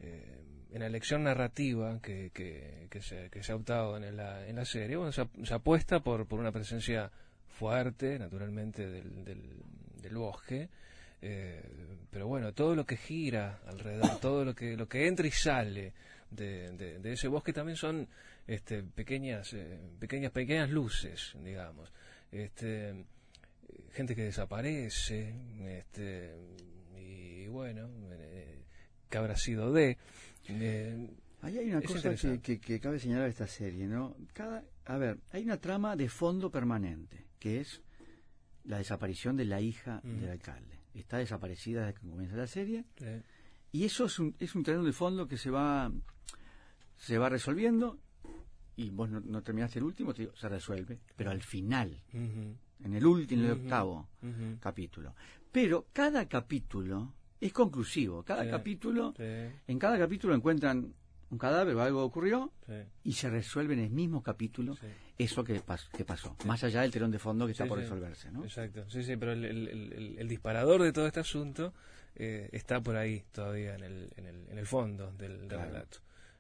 S5: eh, en la elección narrativa que, que, que se, que se ha optado en la, en la serie, bueno, se, se apuesta por, por una presencia fuerte, naturalmente, del, del, del bosque. Eh, pero bueno, todo lo que gira alrededor, todo lo que lo que entra y sale de, de- de ese bosque también son este, pequeñas, eh, pequeñas, pequeñas luces, digamos. Este, gente que desaparece, este, y bueno, eh, que habrá sido de. eh,
S1: Ahí hay una cosa que, que, que cabe señalar esta serie, ¿no? Cada, a ver, hay una trama de fondo permanente, que es la desaparición de la hija
S5: Mm.
S1: del alcalde. Está desaparecida desde que comienza la serie, y eso es un, es un terreno de fondo que se va se va resolviendo, y vos no, no terminaste el último, te digo, se resuelve, pero al final, en el último, en el octavo capítulo. Pero cada capítulo es conclusivo, cada
S5: Sí.
S1: capítulo,
S5: sí,
S1: en cada capítulo encuentran un cadáver o algo ocurrió,
S5: sí,
S1: y se resuelve en el mismo capítulo
S5: sí.
S1: eso que, pas- que pasó, más allá del telón de fondo que está por resolverse, ¿no?
S5: Exacto, sí, sí, pero el, el- el- el- el disparador de todo este asunto eh, está por ahí todavía en el, en el, en el fondo del, del
S1: Claro.
S5: relato.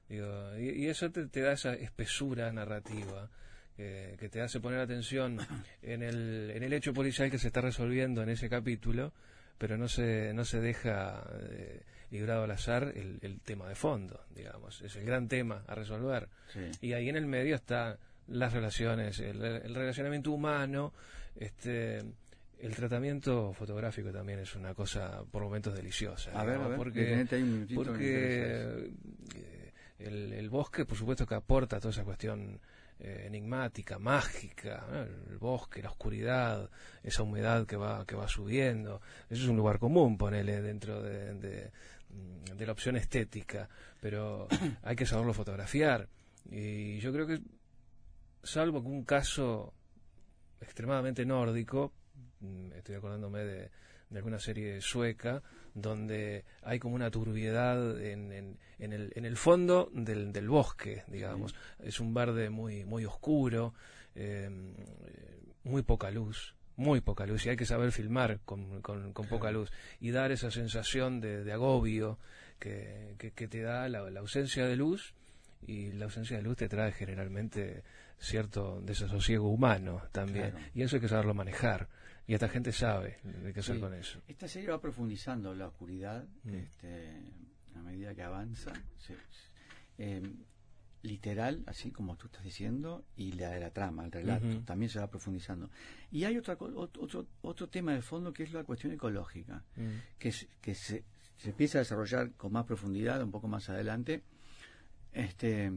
S5: Digo, y, y eso te, te da esa espesura narrativa eh, que te hace poner atención en el, en el hecho policial que se está resolviendo en ese capítulo, pero no se, no se deja eh, librado al azar el, el tema de fondo, digamos, es el gran tema a resolver.
S1: Sí.
S5: Y ahí en el medio están las relaciones, el, el relacionamiento humano, este, el tratamiento fotográfico también es una cosa por momentos deliciosa.
S1: A ver, a
S5: digamos,
S1: ver,
S5: porque,
S1: un
S5: eh, el, el bosque, por supuesto, que aporta toda esa cuestión eh, enigmática, mágica, ¿no? el bosque, la oscuridad, esa humedad que va que va subiendo. Eso es un lugar común, ponele, dentro de, de- de la opción estética, pero hay que saberlo fotografiar. Y yo creo que, salvo que un caso extremadamente nórdico, mm, estoy acordándome de, de alguna serie sueca, donde hay como una turbiedad en, en, en, el, en el, fondo del, del bosque, digamos. Es un verde muy, muy oscuro, eh, muy poca luz, muy poca luz, y hay que saber filmar con, con, con poca luz y dar esa sensación de, de agobio que, que, que, te da la, la ausencia de luz y la ausencia de luz te trae generalmente cierto desasosiego humano también
S1: Claro.
S5: y eso hay que saberlo manejar y esta gente sabe de qué hacer
S1: Sí.
S5: con eso
S1: Esta serie va profundizando la oscuridad
S5: Mm.
S1: este, a medida que avanza. eh, literal, así como tú estás diciendo, y la de la trama, el relato, también se va profundizando. Y hay otra, otro, otro tema de fondo que es la cuestión ecológica,
S5: Mm.
S1: que, que se, se empieza a desarrollar con más profundidad un poco más adelante. Este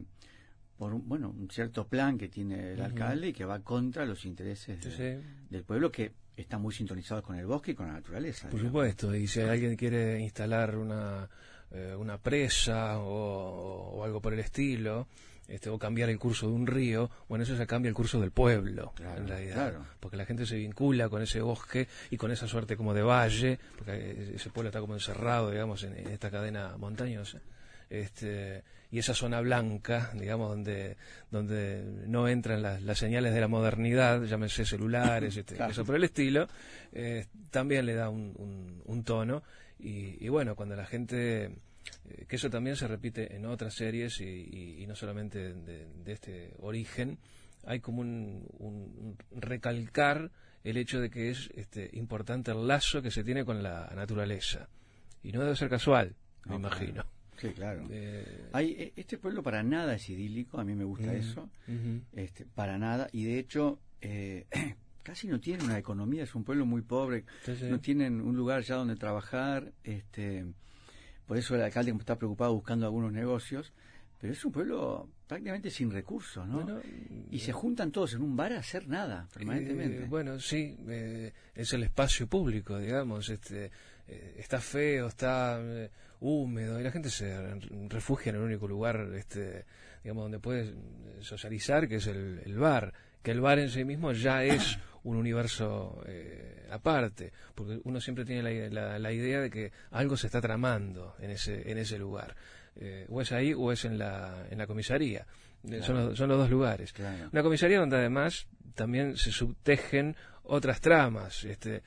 S1: por un, bueno un cierto plan que tiene el alcalde y que va contra los intereses
S5: Sí,
S1: de-
S5: sí.
S1: del pueblo que están muy sintonizados con el bosque y con la naturaleza.
S5: Por
S1: digamos.
S5: supuesto, y si alguien quiere instalar una, eh, una presa o, o algo por el estilo, este, o cambiar el curso de un río, bueno, eso ya cambia el curso del pueblo,
S1: Claro,
S5: en realidad.
S1: claro.
S5: Porque la gente se vincula con ese bosque y con esa suerte como de valle, porque eh, ese pueblo está como encerrado, digamos, en, en esta cadena montañosa. Este, y esa zona blanca, digamos, donde, donde no entran las, las señales de la modernidad, llámese celulares, este,
S1: Claro.
S5: eso por el estilo, eh, también le da un, un- un tono. Y, y bueno, cuando la gente, eh, que eso también se repite en otras series y, y- y no solamente de, de este origen, hay como un, un- recalcar el hecho de que es este, importante el lazo que se tiene con la naturaleza. Y no debe ser casual, me imagino.
S1: Sí, claro. Hay, eh, este pueblo para nada es idílico, a mí me gusta eso, este, para nada, y de hecho eh, casi no tiene una economía, es un pueblo muy pobre,
S5: Sí, sí.
S1: no tienen un lugar ya donde trabajar, este, por eso el alcalde está preocupado buscando algunos negocios, pero es un pueblo prácticamente sin recursos, ¿no?
S5: Bueno,
S1: y se juntan todos en un bar a hacer nada, permanentemente.
S5: Eh, bueno, sí, eh, es el espacio público, digamos. Este, eh, está feo, está eh, húmedo y la gente se re- refugia en el único lugar, este, digamos, donde puede socializar, que es el, el bar. Que el bar en sí mismo ya es un universo eh, aparte, porque uno siempre tiene la, la- la idea de que algo se está tramando en ese, en ese lugar. Eh, o es ahí o es en la, en la comisaría. Eh, son, los, son los dos lugares.
S1: Claro.
S5: Una comisaría donde además también se subtejen otras tramas. Este,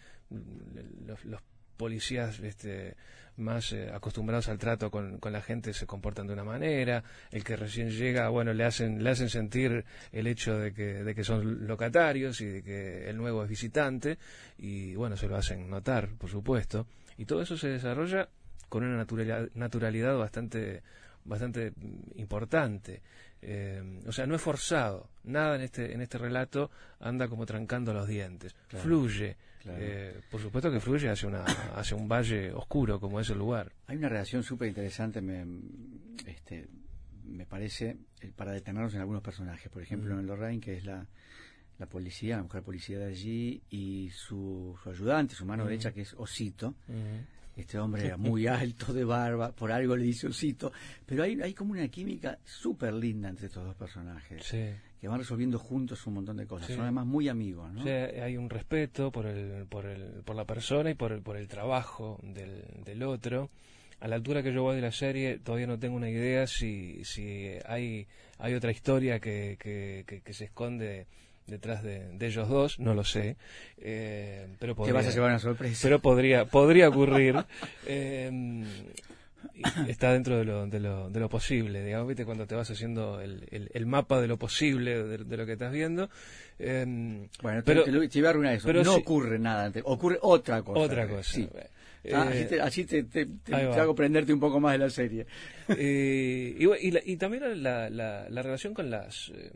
S5: los, los policías este, más eh, acostumbrados al trato con, con la gente se comportan de una manera. El que recién llega, bueno, le hacen, le hacen sentir el hecho de que, de que son locatarios y de que el nuevo es visitante. Y bueno, se lo hacen notar, por supuesto. Y todo eso se desarrolla con una naturalidad, naturalidad bastante bastante mm, importante. Eh, o sea, no es forzado. Nada en este, en este relato anda como trancando los dientes.
S1: Claro,
S5: Fluye.
S1: claro.
S5: Eh, por supuesto que fluye hacia, una, hacia un valle oscuro como es el lugar.
S1: Hay una relación súper interesante, me, este, me parece, eh, para detenernos en algunos personajes. Por ejemplo,
S5: Mm.
S1: en Lorraine, que es la, la policía, la mujer policía de allí, y su, su ayudante, su mano
S5: Mm.
S1: derecha, que es Osito. Este hombre muy alto, de barba, por algo le dice Osito. Pero hay, hay como una química súper linda entre estos dos personajes,
S5: Sí.
S1: que van resolviendo juntos un montón de cosas.
S5: Sí.
S1: Son además muy amigos, ¿no?
S5: Sea, hay un respeto por, el, por, el, por la persona y por el, por el trabajo del, del otro. A la altura que yo voy de la serie, todavía no tengo una idea si, si hay, hay otra historia que, que, que- que se esconde detrás de, de ellos dos, no lo sé. Eh, pero
S1: Te
S5: podría,
S1: vas a llevar una sorpresa.
S5: pero podría, podría ocurrir. Eh, está dentro de lo, de, lo, de lo posible, digamos, ¿viste? Cuando te vas haciendo el, el, el mapa de lo posible de, de lo que estás viendo. Eh,
S1: Bueno,
S5: pero-
S1: te, te, te voy a arruinar eso.
S5: pero
S1: no
S5: si-
S1: ocurre nada, te- ocurre otra cosa.
S5: Otra cosa.
S1: Sí.
S5: Eh,
S1: Ah, así te, así te- te- te- te hago prenderte un poco más de la serie.
S5: eh, y, y la- y también la, la, la relación con las eh,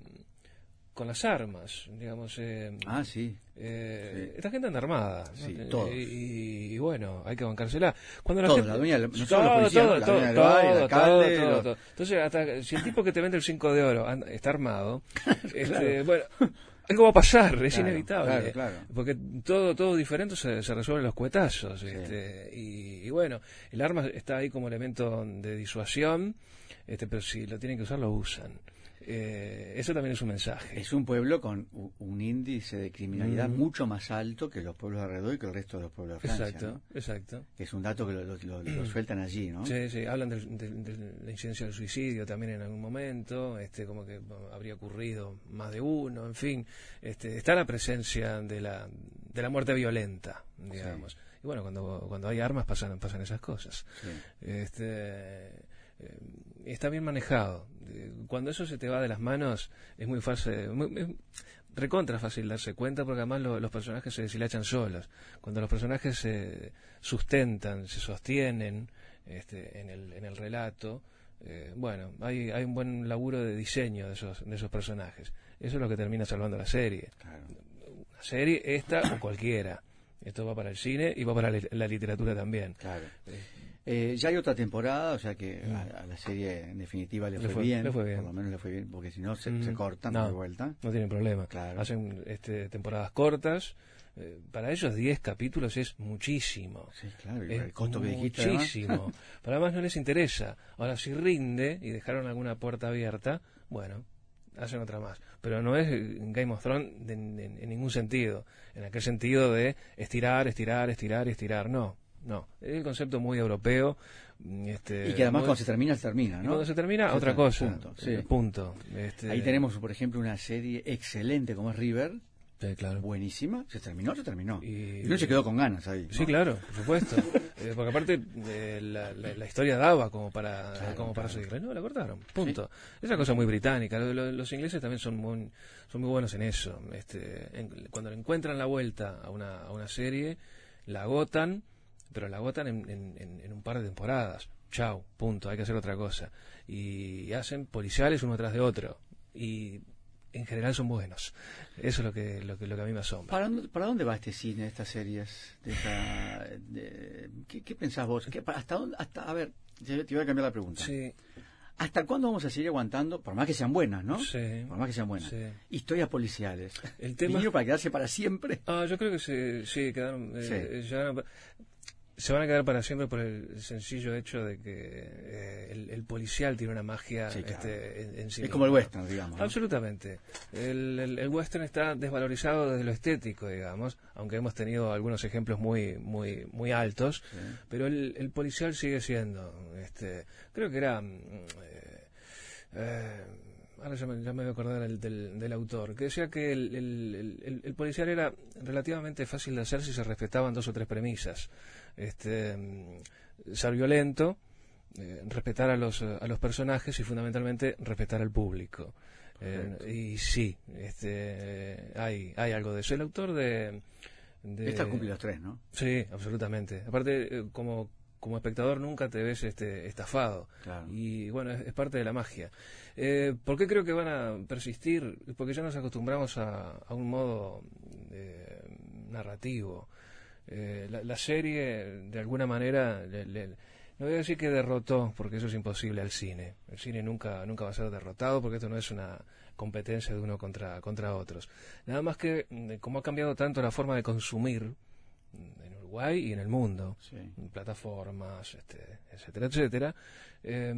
S5: con las armas, digamos. eh,
S1: Ah, sí.
S5: eh,
S1: sí.
S5: Esta gente anda armada.
S1: Sí, todos.
S5: Y, y bueno, hay que bancársela. Cuando la
S1: Todos,
S5: gente-
S1: la dueña del- no solo
S5: Todo, todo,
S1: la
S5: todo,
S1: dueña del bar, el
S5: todo,
S1: alcalde,
S5: todo, todo. Entonces, hasta, si el tipo que te vende el 5 de oro anda- está armado, este, bueno, algo va a pasar, es
S1: Claro,
S5: inevitable.
S1: claro, claro.
S5: Porque todo, todo diferente se, se resuelve en los cuetazos. este, y, y bueno, el arma está ahí como elemento de disuasión, este, pero si lo tienen que usar, lo usan. Eh, eso también es un mensaje.
S1: Es un pueblo con un índice de criminalidad
S5: Mm.
S1: mucho más alto que los pueblos alrededor y que el resto de los pueblos de Francia.
S5: exacto,
S1: ¿no?
S5: exacto.
S1: Que es un dato que lo, lo- lo- lo sueltan allí, ¿no?
S5: Sí, sí, hablan de la incidencia del suicidio también en algún momento, este, como que habría ocurrido más de uno, en fin, este, está la presencia de la, de la muerte violenta, digamos. Y bueno, cuando, cuando hay armas pasan, pasan esas cosas.
S1: Sí.
S5: Este, eh, está bien manejado. Cuando eso se te va de las manos, es muy fácil, muy- es recontra fácil darse cuenta porque además lo- los personajes se deshilachan solos. Cuando los personajes se sustentan, se sostienen este, en, el, en el relato, eh, bueno, hay, hay un buen laburo de diseño de esos, de esos personajes. Eso es lo que termina salvando la serie.
S1: Claro.
S5: Una serie, esta o cualquiera. Esto va para el cine y va para la, la literatura también.
S1: Claro. Eh, ya hay otra temporada, o sea que a, a la serie en definitiva le,
S5: Mm. Le
S1: fue,
S5: fue-
S1: bien,
S5: le fue bien.
S1: Por lo menos le fue bien, porque si no se,
S5: Mm.
S1: se cortan
S5: No.
S1: de vuelta.
S5: No tienen problema.
S1: Claro.
S5: Hacen este, temporadas cortas. Eh, para ellos 10 capítulos es muchísimo.
S1: Sí, claro,
S5: Es
S1: el costo que dijiste. además.
S5: muchísimo. Para más no les interesa. Ahora, si rinde y dejaron alguna puerta abierta, bueno, hacen otra más. Pero no es Game of Thrones de- de- en ningún sentido. En aquel sentido de estirar, estirar, estirar, estirar. No, no. Es el concepto muy europeo. mm, Este,
S1: Y que además
S5: muy-
S1: cuando se termina, se termina,
S5: y
S1: ¿no?
S5: cuando se termina, otra cosa.
S1: punto, sí.
S5: Eh, punto. Este,
S1: Ahí tenemos, por ejemplo, una serie excelente como es River,
S5: Sí, claro.
S1: buenísima. Se terminó, se terminó.
S5: Y-
S1: uno se quedó con ganas ahí. ¿no?
S5: Sí, claro, por supuesto. Eh, porque aparte eh, la, la- la historia daba como para
S1: Claro,
S5: como para
S1: claro.
S5: seguirla. No, la cortaron. Punto. Esa cosa muy británica. Lo- lo- los ingleses también son muy, son muy buenos en eso. Este, en- cuando encuentran la vuelta a una, a una serie, la agotan, pero la agotan en, en- en- en un par de temporadas. Chau, punto. Hay que hacer otra cosa. Y hacen policiales uno tras de otro. Y en general son buenos. Eso es lo que, lo que, lo que a mí me asombra.
S1: ¿Para dónde, para dónde va este cine, estas series? De esta, de- ¿qué, qué pensás vos? ¿Qué- para- ¿Hasta dónde? Hasta, a ver, te, te voy a cambiar la pregunta.
S5: Sí,
S1: ¿Hasta cuándo vamos a seguir aguantando, por más que sean buenas, ¿no?
S5: sí.
S1: Por más que sean buenas.
S5: Sí.
S1: Historias policiales.
S5: El tema-
S1: ¿Vinieron para quedarse para siempre?
S5: Ah, yo creo que se, sí, quedaron, eh,
S1: Sí.
S5: llegaron se van a quedar para siempre por el sencillo hecho de que eh, el, el policial tiene una magia
S1: Sí, claro.
S5: este, en, en sí
S1: es como el western, digamos. ¿no?
S5: Absolutamente. El, el- el western está desvalorizado desde lo estético, digamos, aunque hemos tenido algunos ejemplos muy muy muy altos,
S1: Sí.
S5: pero el, el policial sigue siendo, este, creo que era, mm, eh, eh, ahora ya me, ya me voy a acordar del, del, del autor, que decía que el, el- el- el- el policial era relativamente fácil de hacer si se respetaban dos o tres premisas. Este, mm, ser violento, eh, respetar a los, a los personajes y fundamentalmente respetar al público. Eh, y sí, este, hay, hay algo de eso. El autor de... de
S1: Esta cumple los tres, ¿no?
S5: Sí, absolutamente. Aparte, eh, como, como espectador nunca te ves este, estafado.
S1: Claro.
S5: Y bueno, es, es parte de la magia. Eh, ¿Por qué creo que van a persistir? Porque ya nos acostumbramos a, a un modo eh, narrativo. Eh, la, la serie, de alguna manera, le- le- no voy a decir que derrotó, porque eso es imposible al cine. El cine nunca, nunca va a ser derrotado, porque esto no es una competencia de uno contra, contra otros. Nada más que, mm, como ha cambiado tanto la forma de consumir mm, en Uruguay y en el mundo,
S1: Sí.
S5: plataformas, este, etcétera, etcétera, eh,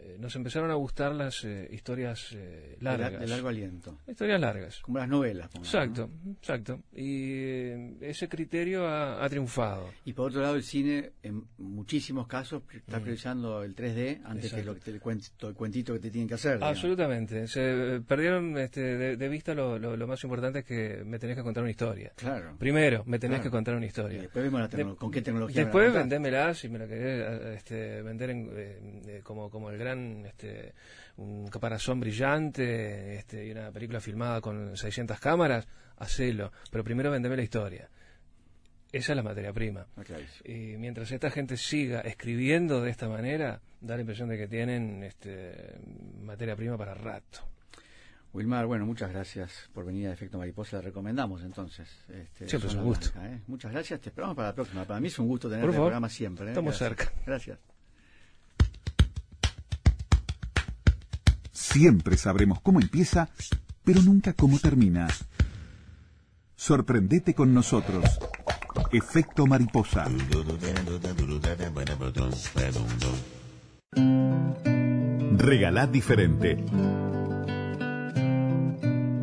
S5: eh, nos empezaron a gustar las eh, historias eh,
S1: De, la-
S5: largas.
S1: de largo aliento.
S5: Historias largas.
S1: Como las novelas. pongamos,
S5: Exacto,
S1: ¿no?
S5: exacto. Y eh, ese criterio ha, ha triunfado.
S1: Y por otro lado, el cine, en muchísimos casos, está priorizando el 3D antes que
S5: Mm. Exacto.
S1: lo que te, el, cuento, el cuentito que te tienen que hacer. digamos.
S5: Absolutamente. Se perdieron este, de, de vista lo, lo- lo más importante es que me tenés que contar una historia.
S1: Claro.
S5: Primero, me tenés
S1: Claro.
S5: que contar una
S1: Y
S5: historia.
S1: después vemos la
S5: De-
S1: con qué tecnología.
S5: Después vendémela si me la querés eh, este, vender en, eh, eh, como, como el gran este, un caparazón brillante este, y una película filmada con 600 cámaras, hacelo. Pero primero vendeme la historia. Esa es la materia prima. Y mientras esta gente siga escribiendo de esta manera, da la impresión de que tienen este, materia prima para rato.
S1: Wilmar, bueno, muchas gracias por venir a Efecto Mariposa. Le recomendamos entonces. Este,
S5: Siempre es un gusto.
S1: Blanca, ¿eh? Muchas gracias. Te esperamos para la próxima. Para mí es un gusto tener
S5: Por
S1: el programa siempre. ¿eh?
S5: Estamos
S1: Gracias.
S5: cerca.
S1: Gracias.
S3: Siempre sabremos cómo empieza, pero nunca cómo termina. Sorprendete con nosotros. Efecto mariposa. Regalá diferente.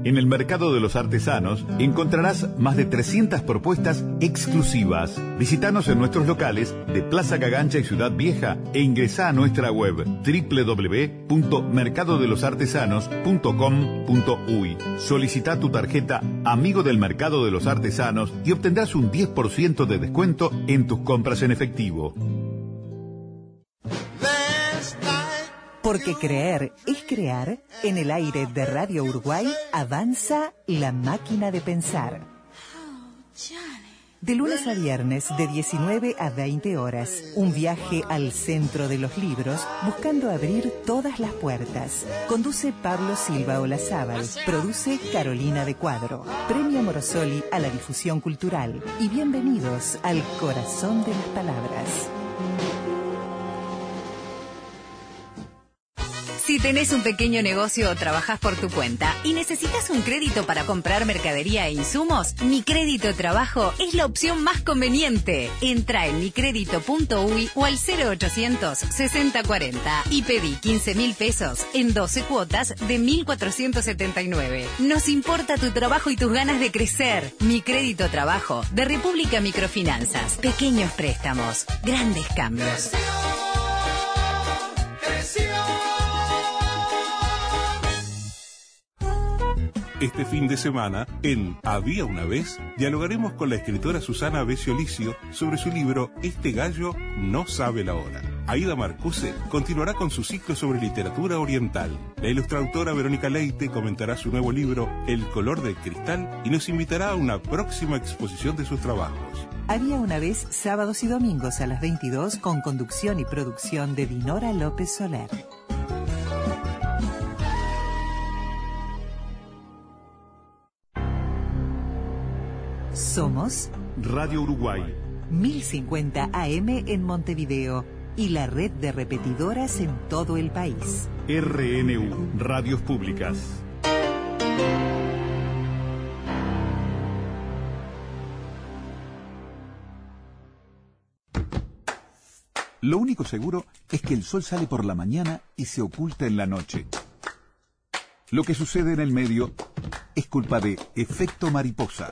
S3: En el mercado de los artesanos encontrarás más de 300 propuestas exclusivas. Visítanos en nuestros locales de Plaza Cagancha y Ciudad Vieja e ingresa a nuestra web www.mercadodelosartesanos.com.uy. Solicita tu tarjeta Amigo del Mercado de los Artesanos y obtendrás un 10% de descuento en tus compras en efectivo.
S6: Porque creer es crear, en el aire de Radio Uruguay avanza la máquina de pensar. De lunes a viernes, de 19 a 20 horas, un viaje al centro de los libros, buscando abrir todas las puertas. Conduce Pablo Silva Olazábal, produce Carolina de Cuadro. Premio Morosoli a la difusión cultural. Y bienvenidos al corazón de las palabras.
S7: Si tenés un pequeño negocio o trabajás por tu cuenta y necesitas un crédito para comprar mercadería e insumos, Mi Crédito Trabajo es la opción más conveniente. Entra en micrédito.uy o al 0800 6040 y pedí 15 mil pesos en 12 cuotas de 1.479. Nos importa tu trabajo y tus ganas de crecer. Mi Crédito Trabajo de República Microfinanzas. Pequeños préstamos, grandes cambios.
S8: Este fin de semana, en Había una vez, dialogaremos con la escritora Susana Besiolicio sobre su libro Este gallo no sabe la hora. Aida Marcuse continuará con su ciclo sobre literatura oriental. La ilustradora Verónica Leite comentará su nuevo libro El color del cristal y nos invitará a una próxima exposición de sus trabajos.
S6: Había una vez sábados y domingos a las 22 con conducción y producción de Dinora López Soler. Somos
S3: Radio Uruguay.
S6: 1050 AM en Montevideo y la red de repetidoras en todo el país.
S3: RNU, Radios Públicas. Lo único seguro es que el sol sale por la mañana y se oculta en la noche. Lo que sucede en el medio es culpa de efecto mariposa.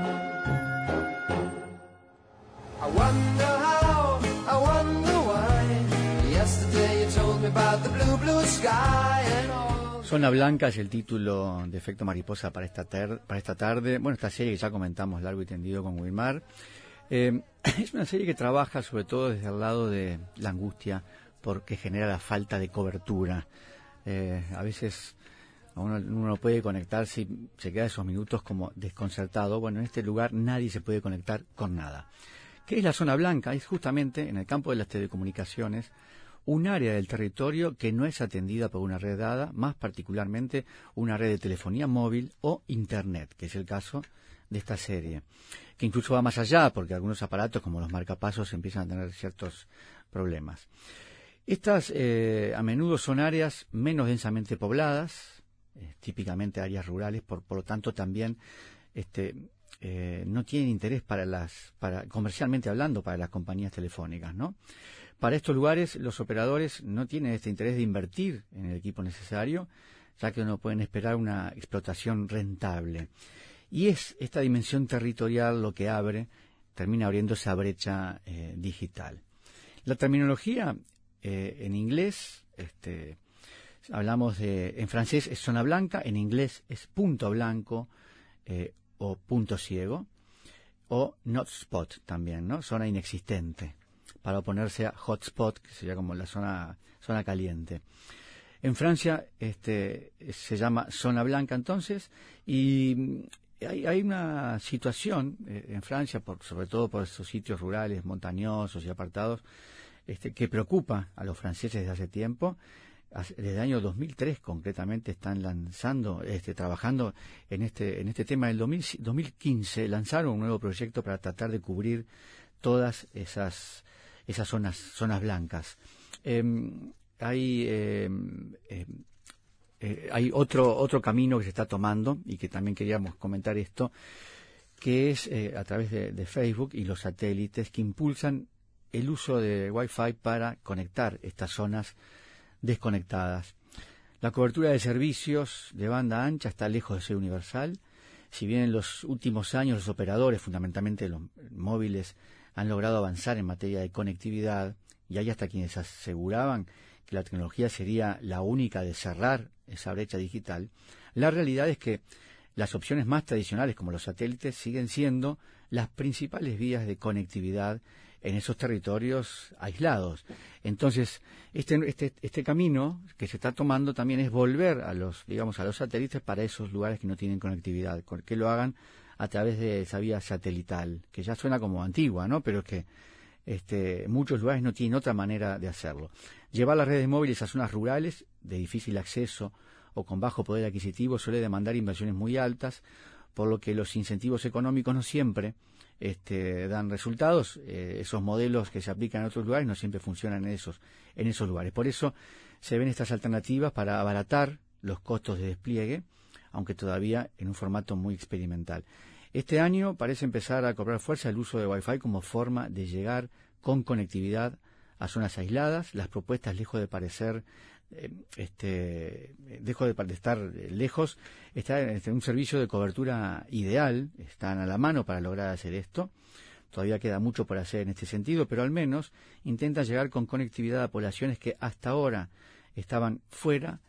S1: Zona Blanca es el título de Efecto Mariposa para esta, ter- para esta tarde. Bueno, esta serie que ya comentamos largo y tendido con Wilmar. Eh, es una serie que trabaja sobre todo desde el lado de la angustia porque genera la falta de cobertura. Eh, a veces uno, uno no puede conectarse y se queda esos minutos como desconcertado. Bueno, en este lugar nadie se puede conectar con nada. ¿Qué es la zona blanca? Es justamente en el campo de las telecomunicaciones un área del territorio que no es atendida por una red dada, más particularmente una red de telefonía móvil o Internet, que es el caso de esta serie, que incluso va más allá porque algunos aparatos como los marcapasos empiezan a tener ciertos problemas. Estas eh, a menudo son áreas menos densamente pobladas, eh, típicamente áreas rurales, por, por lo tanto también este, eh, no tienen interés para las, para, comercialmente hablando, para las compañías telefónicas, ¿no? Para estos lugares, los operadores no tienen este interés de invertir en el equipo necesario, ya que no pueden esperar una explotación rentable. Y es esta dimensión territorial lo que abre, termina abriendo esa brecha eh, digital. La terminología eh, en inglés Este, hablamos de, en francés es zona blanca, en inglés es punto blanco eh, o punto ciego, o not spot también, ¿no? Zona inexistente, para oponerse a hotspot, que sería como la zona, zona caliente. En Francia este, se llama zona blanca entonces, y hay, hay una situación eh, en Francia, por, sobre todo por esos sitios rurales, montañosos y apartados, este, que preocupa a los franceses desde hace tiempo. Desde el año 2003 concretamente están lanzando, este, trabajando en este, en este tema. En el 2015 lanzaron un nuevo proyecto para tratar de cubrir todas esas, esas zonas, zonas blancas. Em, hay em, em, eh, hay otro, otro camino que se está tomando y que también queríamos comentar esto, que es eh, a través de, Facebook y los satélites que impulsan el uso de Wi-Fi para conectar estas zonas desconectadas. La cobertura de servicios de banda ancha está lejos de ser universal. Si bien en los últimos años los operadores, fundamentalmente los móviles, han logrado avanzar en materia de conectividad, y hay hasta quienes aseguraban que la tecnología sería la única de cerrar esa brecha digital, la realidad es que las opciones más tradicionales como los satélites siguen siendo las principales vías de conectividad en esos territorios aislados. Entonces, este, este, este, camino que se está tomando también es volver a los, digamos, a los satélites para esos lugares que no tienen conectividad, que lo hagan a través de esa vía satelital, que ya suena como antigua, ¿no? Pero que este, muchos lugares no tienen otra manera de hacerlo. Llevar las redes móviles a zonas rurales de difícil acceso o con bajo poder adquisitivo suele demandar inversiones muy altas, por lo que los incentivos económicos no siempre este, dan resultados. Eh, esos modelos que se aplican en otros lugares no siempre funcionan en esos, en esos lugares. Por eso se ven estas alternativas para abaratar los costos de despliegue, aunque todavía en un formato muy experimental. Este año parece empezar a cobrar fuerza el uso de Wi-Fi como forma de llegar con conectividad a zonas aisladas. Las propuestas, lejos de parecer, eh, este, lejos de, estar lejos, está en este, un servicio de cobertura ideal, están a la mano para lograr hacer esto. Todavía queda mucho por hacer en este sentido, pero al menos intentan llegar con conectividad a poblaciones que hasta ahora estaban fuera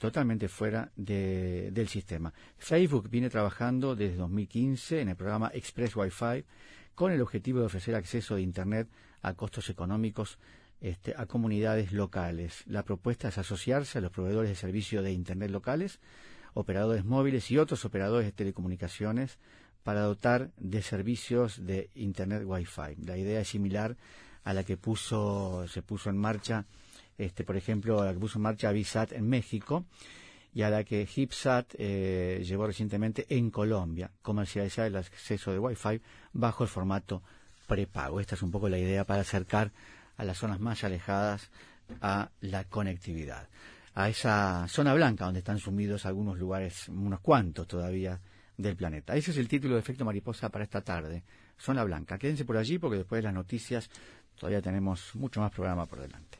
S1: totalmente fuera del sistema. Facebook viene trabajando desde 2015 en el programa Express Wi-Fi con el objetivo de ofrecer acceso de Internet a costos económicos este, a comunidades locales. La propuesta es asociarse a los proveedores de servicios de Internet locales, operadores móviles y otros operadores de telecomunicaciones para dotar de servicios de Internet Wi-Fi. La idea es similar a la que puso, se puso en marcha este, por ejemplo, la que puso en marcha Visat en México y a la que HipSat eh, llevó recientemente en Colombia, comercializar el acceso de Wi-Fi bajo el formato prepago. Esta es un poco la idea para acercar a las zonas más alejadas a la conectividad. A esa zona blanca donde están sumidos algunos lugares, unos cuantos todavía del planeta. Ese es el título de Efecto Mariposa para esta tarde. Zona blanca. Quédense por allí porque después de las noticias todavía tenemos mucho más programa por delante.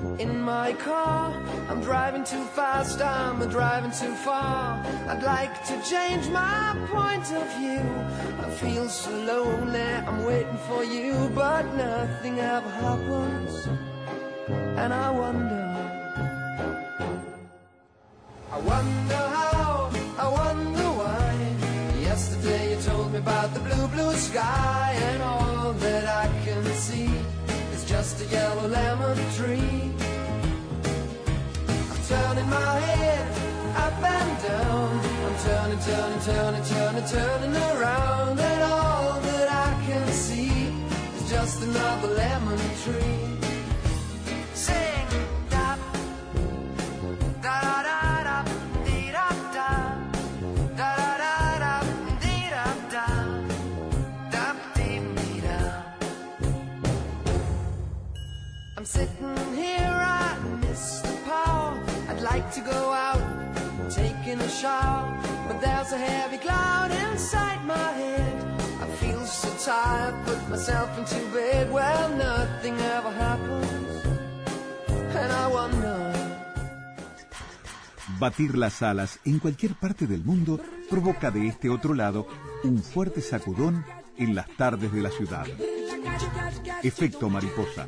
S9: in my car. I'm driving too fast, I'm driving too far. I'd like to change my point of view. I feel so lonely, I'm waiting for you, but nothing ever happens. And I wonder. I wonder turning, turning, turning, turning, around. And all that I can see is just another lemon tree. Sing, da, da, da, da. Da da da-da-da-de-da. I'm sitting here, I miss the power. I'd like to go out taking a shower, but there's a heavy cloud inside my head. I feel so tired, put myself into bed. Well, nothing ever happens, and I wonder.
S3: Batir las alas en cualquier parte del mundo provoca de este otro lado un fuerte sacudón en las tardes de la ciudad. Efecto mariposa.